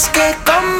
es que conmigo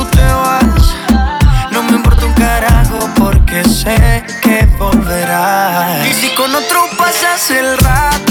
que sé que volverás. Y si con otro pasas el rato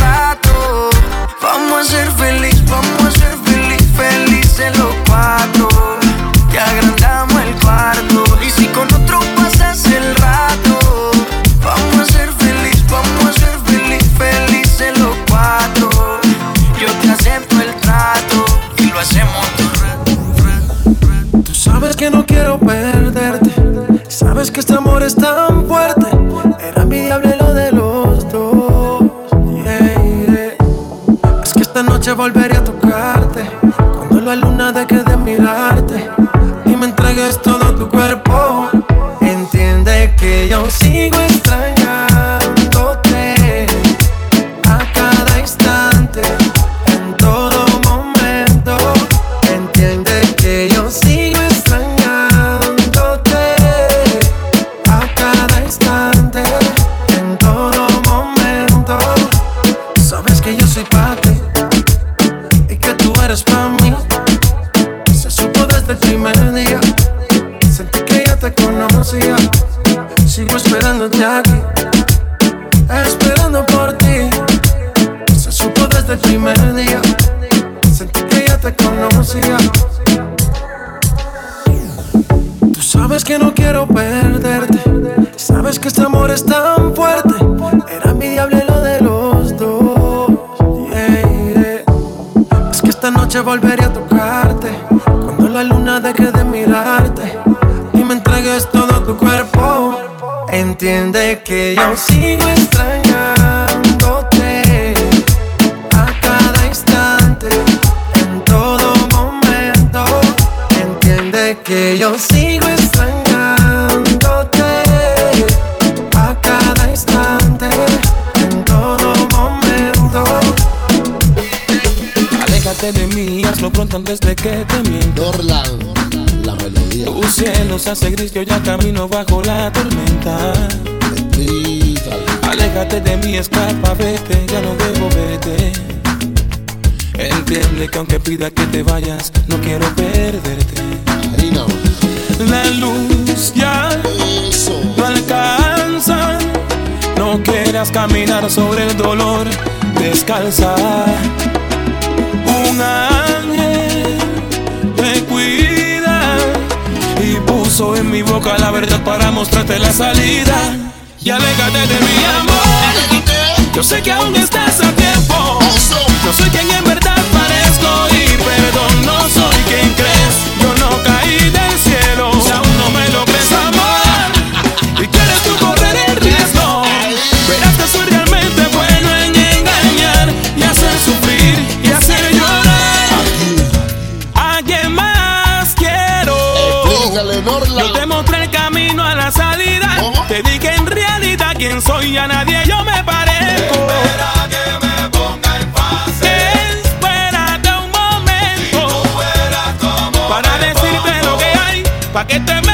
Sabes que no quiero perderte. Sabes que este amor es tan volveré a tocarte. Cuando la luna deje de mirarte y me entregues todo tu cuerpo. Entiende que yo sigo extrañándote a cada instante, en todo momento. Entiende que yo sigo extrañándote a cada instante, en todo momento. Aléjate de mí Hazlo pronto antes de que te mienta. Dorlan, la melodía. Tu cielo se hace gris, yo ya camino bajo la tormenta. Aléjate de mí, escapa, vete, ya no debo verte. Entiende que aunque pida que te vayas, no quiero perderte. La luz ya no alcanza. No quieras caminar sobre el dolor descalza. Una puso en mi boca la verdad para mostrarte la salida. Y aléjate de mi amor. Yo sé que aún estás a tiempo. pa' que te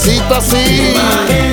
pasito así.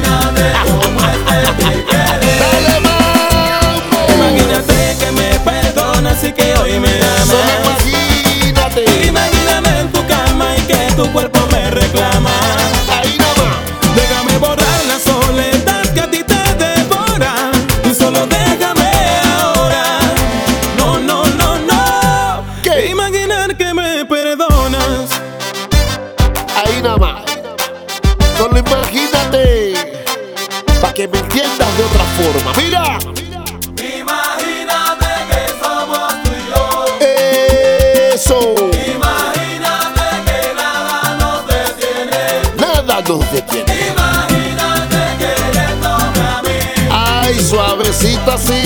estás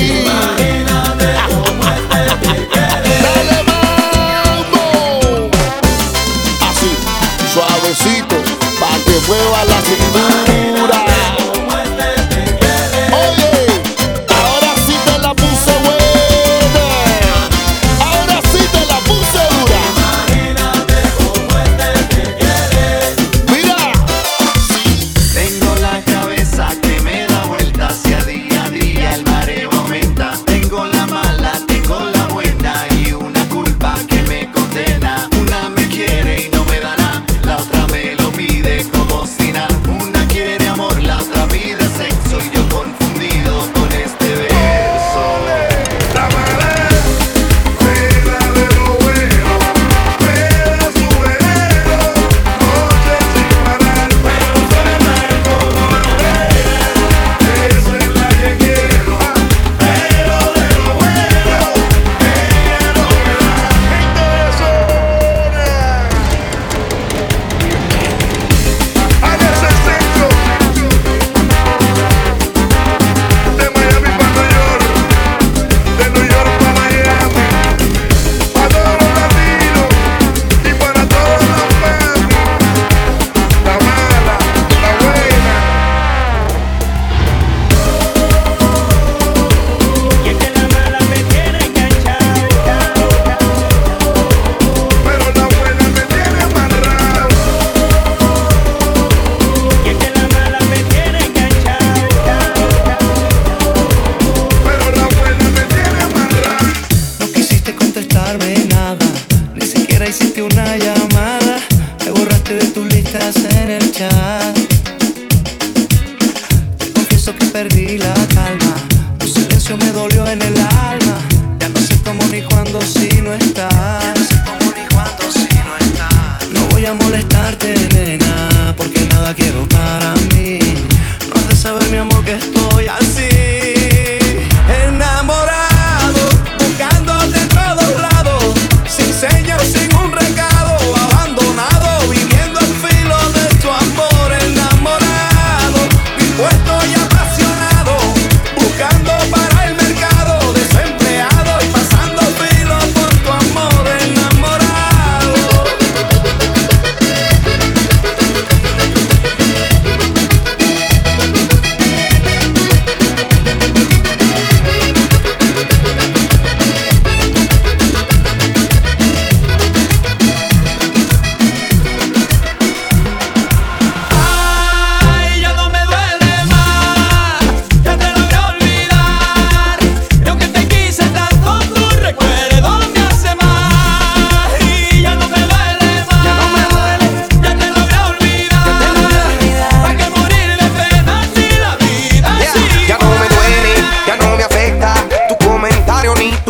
y cuando sí no estás.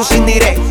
tus indirectos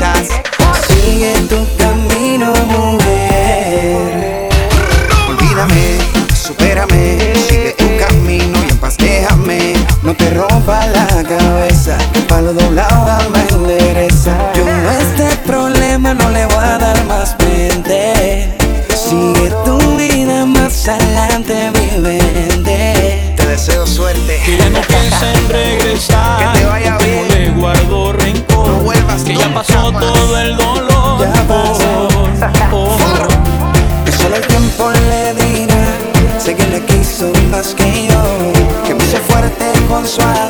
bones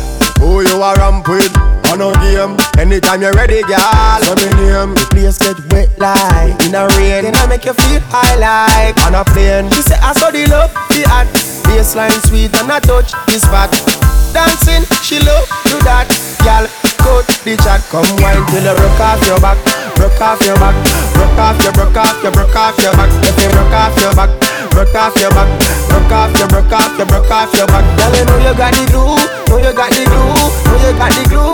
Who you are ramp with? On a game. Anytime you're ready, girl. So me name. The place get wet like in a rain. Then I make you feel high like on a plane. She say I saw the love, the hot. Baseline sweet and I touch this fat. Dancing, she love do that. Girl, cut the chat. Come wine till you broke off your back. Broke off your back. Broke off your, broke off your, broke off your back. If you broke off your back. Broke off your back, broke off your, broke off your, broke off your back. Girl, you know you got the glue, know you got the glue, know you got the glue.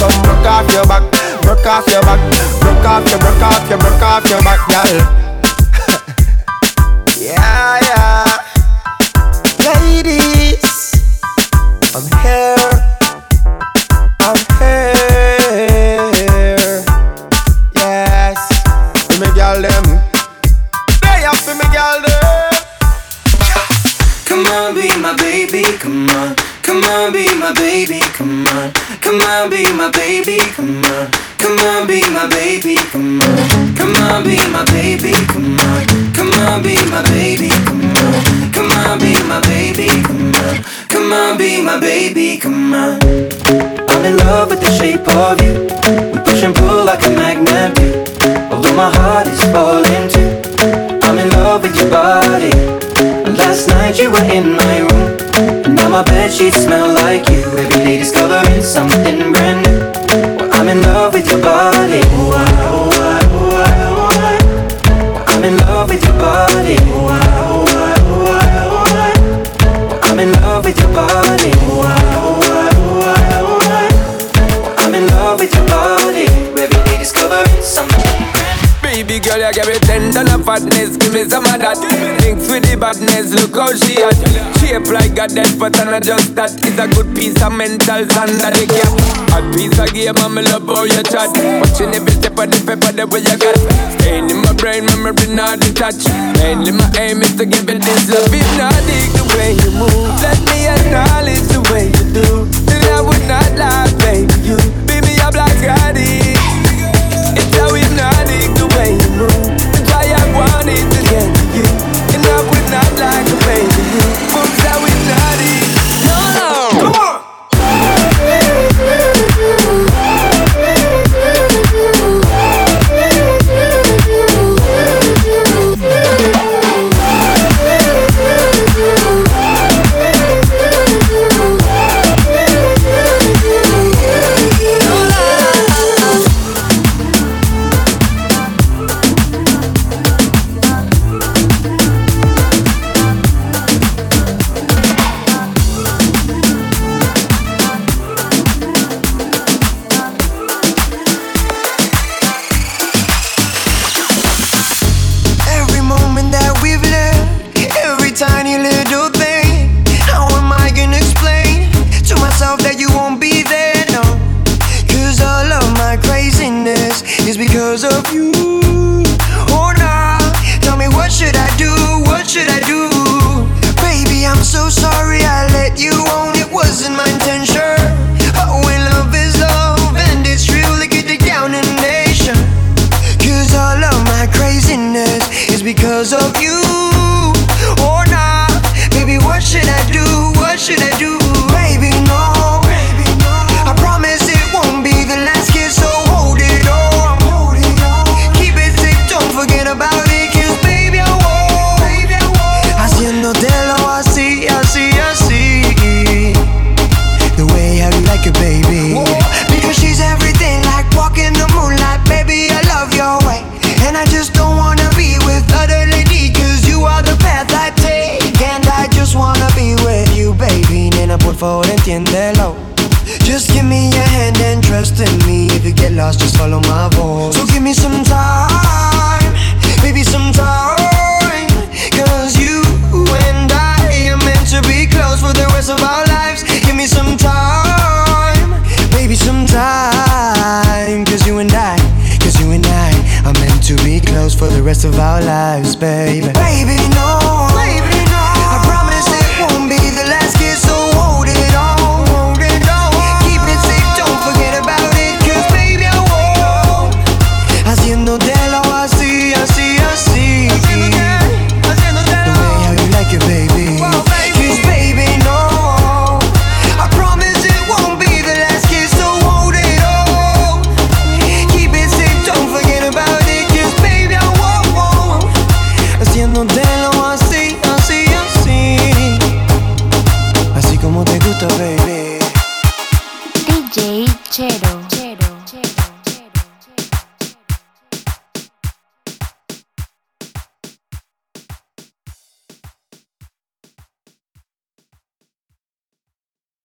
Come broke off your back, broke off your back, broke off your, broke off your, broke off your back, girl. In love with the shape of you. We push and pull like a magnet do. Although my heart is falling too. I'm in love with your body. Last night you were in my room. And now my bed sheets smell like you. Every day discovering Ten dollar fatness, give me some of that. Links with the badness, look how she at. Shape like a dead, but I just that. It's a good piece of mental sand that they cap. A piece of game, I'm love how you chat. Watching every step of the paper, the way you got. Staying in my brain, memory not detached. Mainly my aim is to give it this love. If not, dig the way you move. Let me acknowledge the way you do. Then I would not lie, baby. You beat me up like I. It's how hypnotic the way you move want it again. You and I would not like a baby.